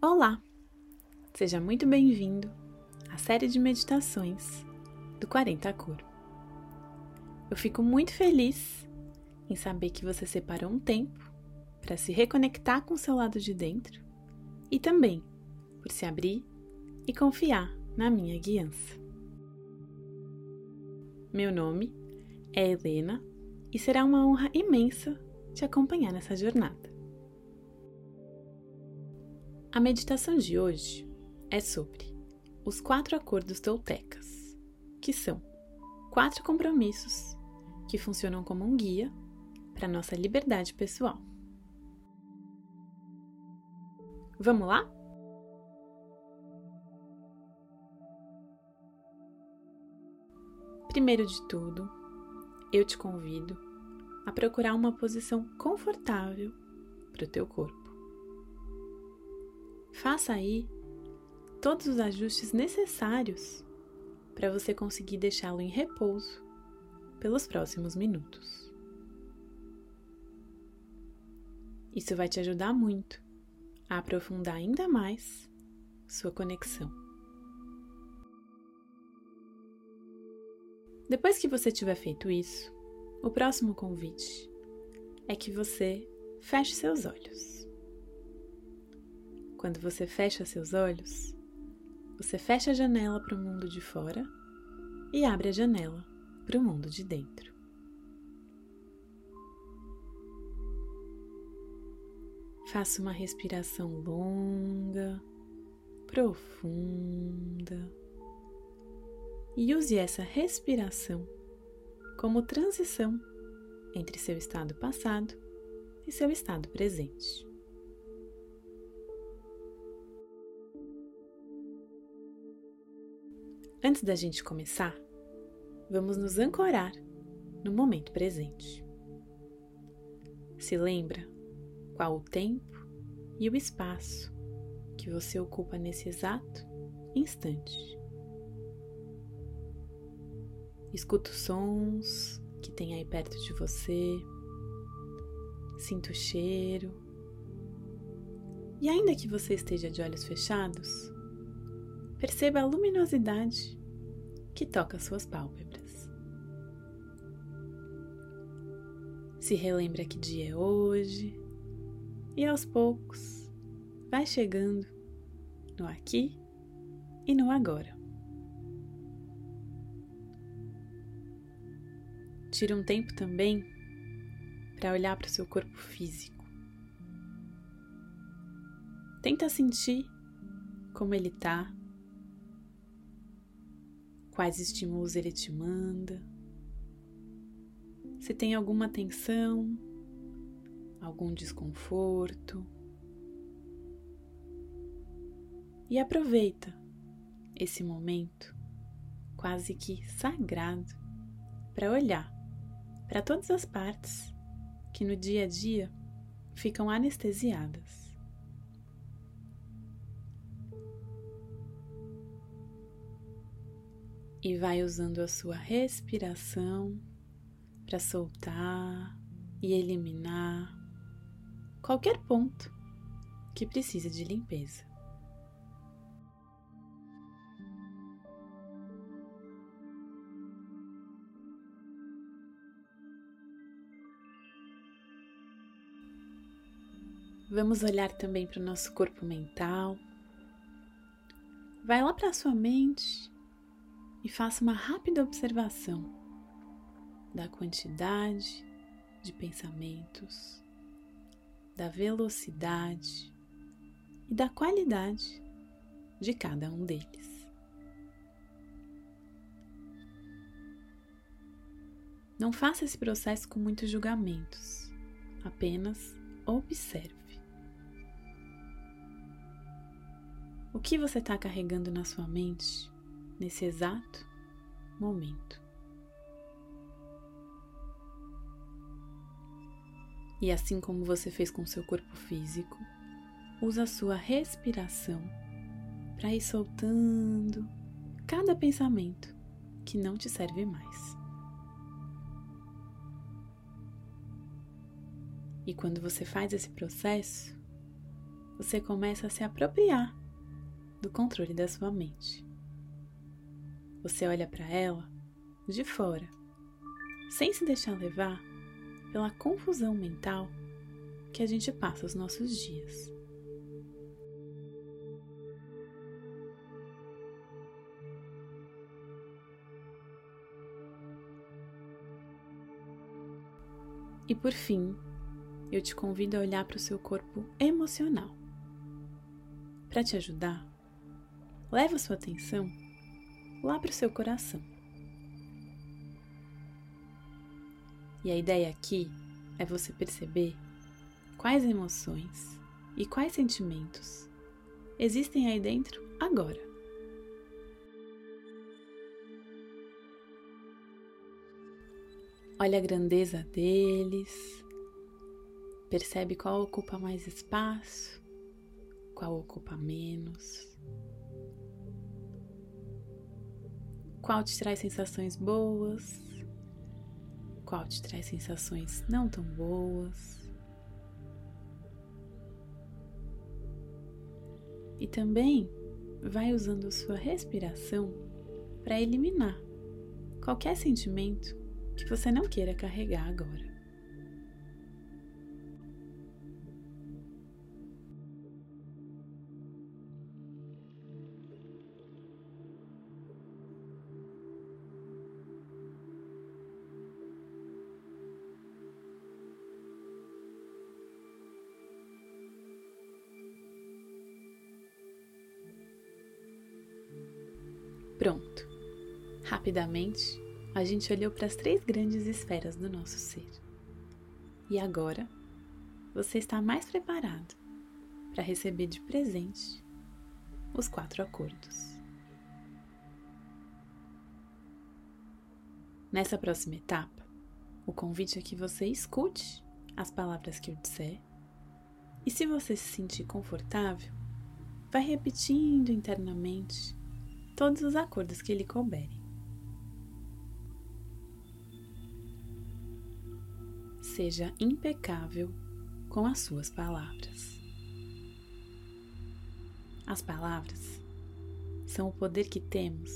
Olá! Seja muito bem-vindo à série de meditações do 40 Cor. Eu fico muito feliz em saber que você separou um tempo para se reconectar com o seu lado de dentro e também por se abrir e confiar na minha guiança. Meu nome é Helena e será uma honra imensa te acompanhar nessa jornada. A meditação de hoje é sobre os quatro acordos toltecas, que são quatro compromissos que funcionam como um guia para nossa liberdade pessoal. Vamos lá? Primeiro de tudo, eu te convido a procurar uma posição confortável para o teu corpo. Faça aí todos os ajustes necessários para você conseguir deixá-lo em repouso pelos próximos minutos. Isso vai te ajudar muito a aprofundar ainda mais sua conexão. Depois que você tiver feito isso, o próximo convite é que você feche seus olhos. Quando você fecha seus olhos, você fecha a janela para o mundo de fora e abre a janela para o mundo de dentro. Faça uma respiração longa, profunda e use essa respiração como transição entre seu estado passado e seu estado presente. Antes da gente começar, vamos nos ancorar no momento presente. Se lembra qual o tempo e o espaço que você ocupa nesse exato instante. Escuta os sons que tem aí perto de você, sinta o cheiro. E ainda que você esteja de olhos fechados, Perceba a luminosidade que toca suas pálpebras. Se relembra que dia é hoje e aos poucos vai chegando no aqui e no agora. Tira um tempo também para olhar para o seu corpo físico. Tenta sentir como ele está quais estímulos ele te manda, se tem alguma tensão, algum desconforto. E aproveita esse momento quase que sagrado para olhar para todas as partes que no dia a dia ficam anestesiadas. E vai usando a sua respiração para soltar e eliminar qualquer ponto que precisa de limpeza. Vamos olhar também para o nosso corpo mental. Vai lá para a sua mente e faça uma rápida observação da quantidade de pensamentos, da velocidade e da qualidade de cada um deles. Não faça esse processo com muitos julgamentos, apenas observe. O que você está carregando na sua mente nesse exato momento. E assim como você fez com seu corpo físico, usa a sua respiração para ir soltando cada pensamento que não te serve mais. E quando você faz esse processo, você começa a se apropriar do controle da sua mente. Você olha para ela de fora, sem se deixar levar pela confusão mental que a gente passa os nossos dias. E por fim, eu te convido a olhar para o seu corpo emocional. Para te ajudar, leva sua atenção lá para o seu coração. E a ideia aqui é você perceber quais emoções e quais sentimentos existem aí dentro agora. Olha a grandeza deles, percebe qual ocupa mais espaço, qual ocupa menos, qual te traz sensações boas, qual te traz sensações não tão boas. E também vai usando sua respiração para eliminar qualquer sentimento que você não queira carregar agora. Pronto. Rapidamente, a gente olhou para as três grandes esferas do nosso ser. E agora, você está mais preparado para receber de presente os quatro acordos. Nessa próxima etapa, o convite é que você escute as palavras que eu disser e, se você se sentir confortável, vai repetindo internamente todos os acordos que lhe couberem. seja impecável com as suas palavras. As palavras são o poder que temos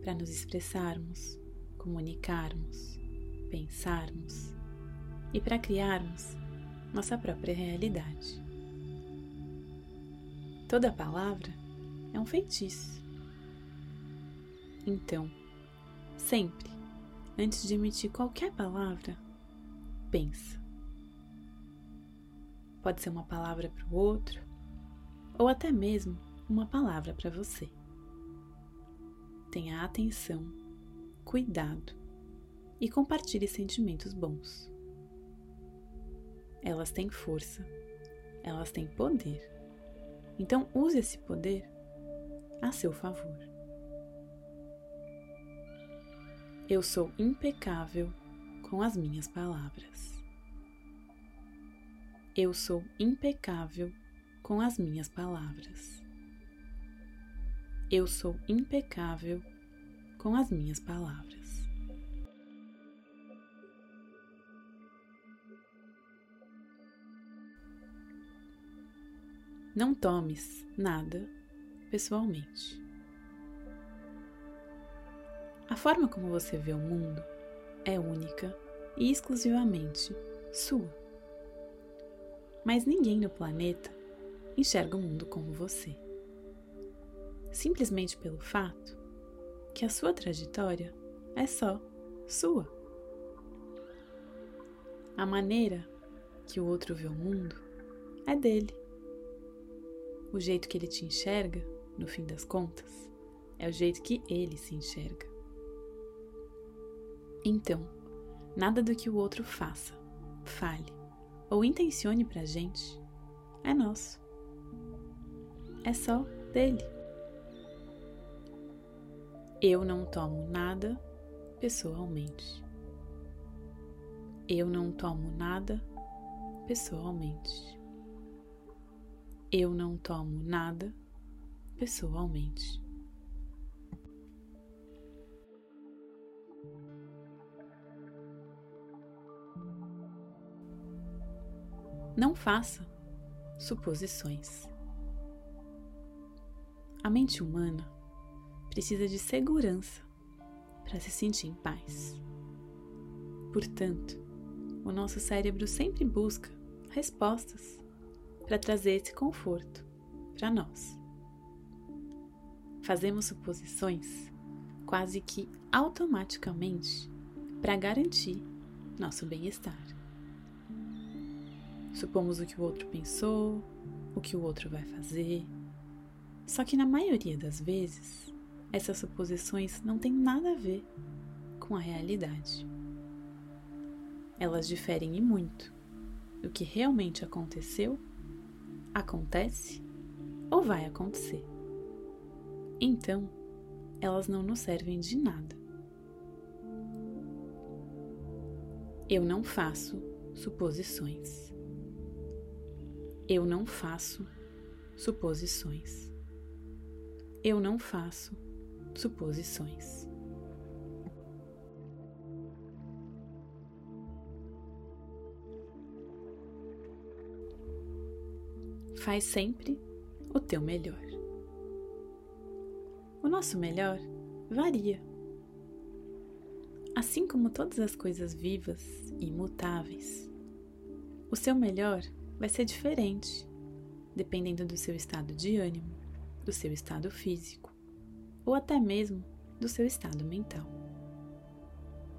para nos expressarmos, comunicarmos, pensarmos e para criarmos nossa própria realidade. Toda palavra é um feitiço. Então, sempre, antes de emitir qualquer palavra, pensa. Pode ser uma palavra para o outro, ou até mesmo uma palavra para você. Tenha atenção, cuidado e compartilhe sentimentos bons. Elas têm força, elas têm poder. Então use esse poder a seu favor. Eu sou impecável com as minhas palavras. Eu sou impecável com as minhas palavras. Eu sou impecável com as minhas palavras. Não tomes nada pessoalmente. A forma como você vê o mundo é única e exclusivamente sua. Mas ninguém no planeta enxerga o mundo como você. Simplesmente pelo fato que a sua trajetória é só sua. A maneira que o outro vê o mundo é dele. O jeito que ele te enxerga, no fim das contas, é o jeito que ele se enxerga. Então, nada do que o outro faça, fale ou intencione pra gente é nosso. É só dele. Eu não tomo nada pessoalmente. Eu não tomo nada pessoalmente. Eu não tomo nada pessoalmente. Não faça suposições. A mente humana precisa de segurança para se sentir em paz. Portanto, o nosso cérebro sempre busca respostas para trazer esse conforto para nós. Fazemos suposições quase que automaticamente para garantir nosso bem-estar. Supomos o que o outro pensou, o que o outro vai fazer. Só que na maioria das vezes, essas suposições não têm nada a ver com a realidade. Elas diferem e muito do que realmente aconteceu, acontece ou vai acontecer. Então, elas não nos servem de nada. Eu não faço suposições. Eu não faço suposições. Eu não faço suposições. Faz sempre o teu melhor. O nosso melhor varia. Assim como todas as coisas vivas e imutáveis, o seu melhor vai ser diferente, dependendo do seu estado de ânimo, do seu estado físico ou até mesmo do seu estado mental.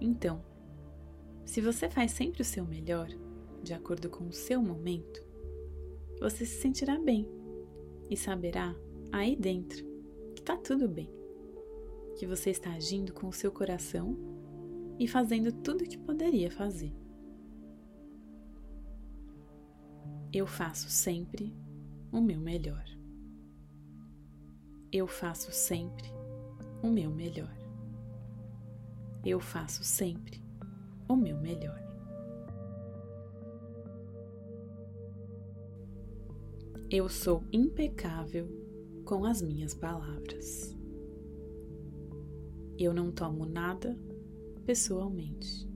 Então, se você faz sempre o seu melhor, de acordo com o seu momento, você se sentirá bem e saberá aí dentro que está tudo bem, que você está agindo com o seu coração e fazendo tudo o que poderia fazer. Eu faço sempre o meu melhor. Eu faço sempre o meu melhor. Eu faço sempre o meu melhor. Eu sou impecável com as minhas palavras. Eu não tomo nada pessoalmente.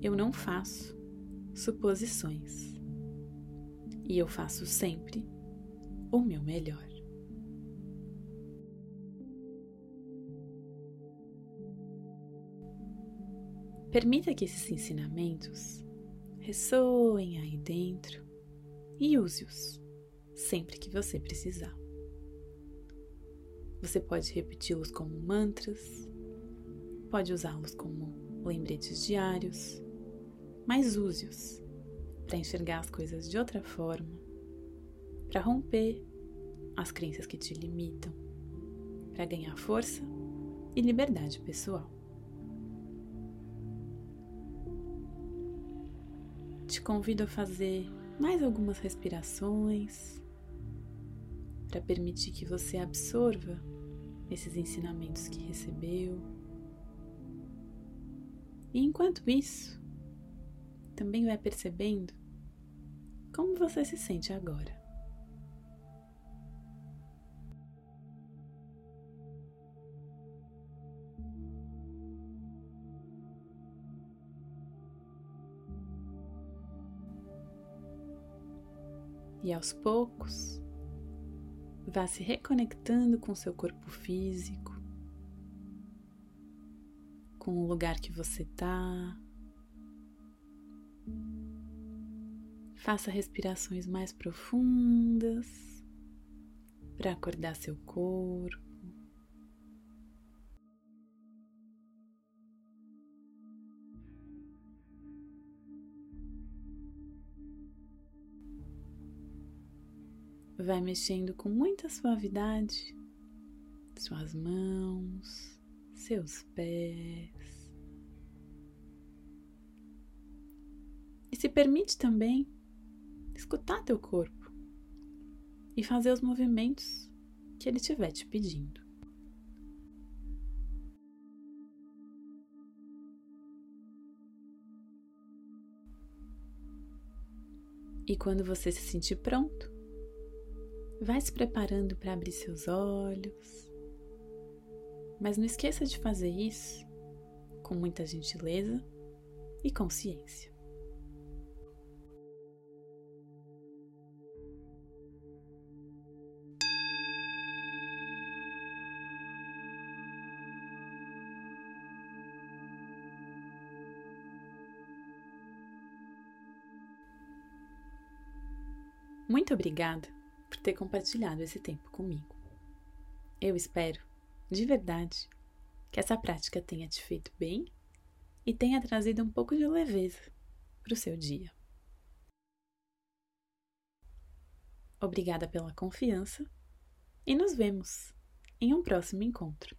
Eu não faço suposições e eu faço sempre o meu melhor. Permita que esses ensinamentos ressoem aí dentro e use-os sempre que você precisar. Você pode repeti-los como mantras, pode usá-los como lembretes diários, mas use-os para enxergar as coisas de outra forma, para romper as crenças que te limitam, para ganhar força e liberdade pessoal. Te convido a fazer mais algumas respirações para permitir que você absorva esses ensinamentos que recebeu. E enquanto isso, também vai percebendo como você se sente agora. E aos poucos, vá se reconectando com seu corpo físico, com o lugar que você está, Faça respirações mais profundas para acordar seu corpo. Vai mexendo com muita suavidade suas mãos, seus pés. E se permite também escutar teu corpo e fazer os movimentos que ele estiver te pedindo. E quando você se sentir pronto, vai se preparando para abrir seus olhos. Mas não esqueça de fazer isso com muita gentileza e consciência. Muito obrigada por ter compartilhado esse tempo comigo. Eu espero, de verdade, que essa prática tenha te feito bem e tenha trazido um pouco de leveza para o seu dia. Obrigada pela confiança e nos vemos em um próximo encontro.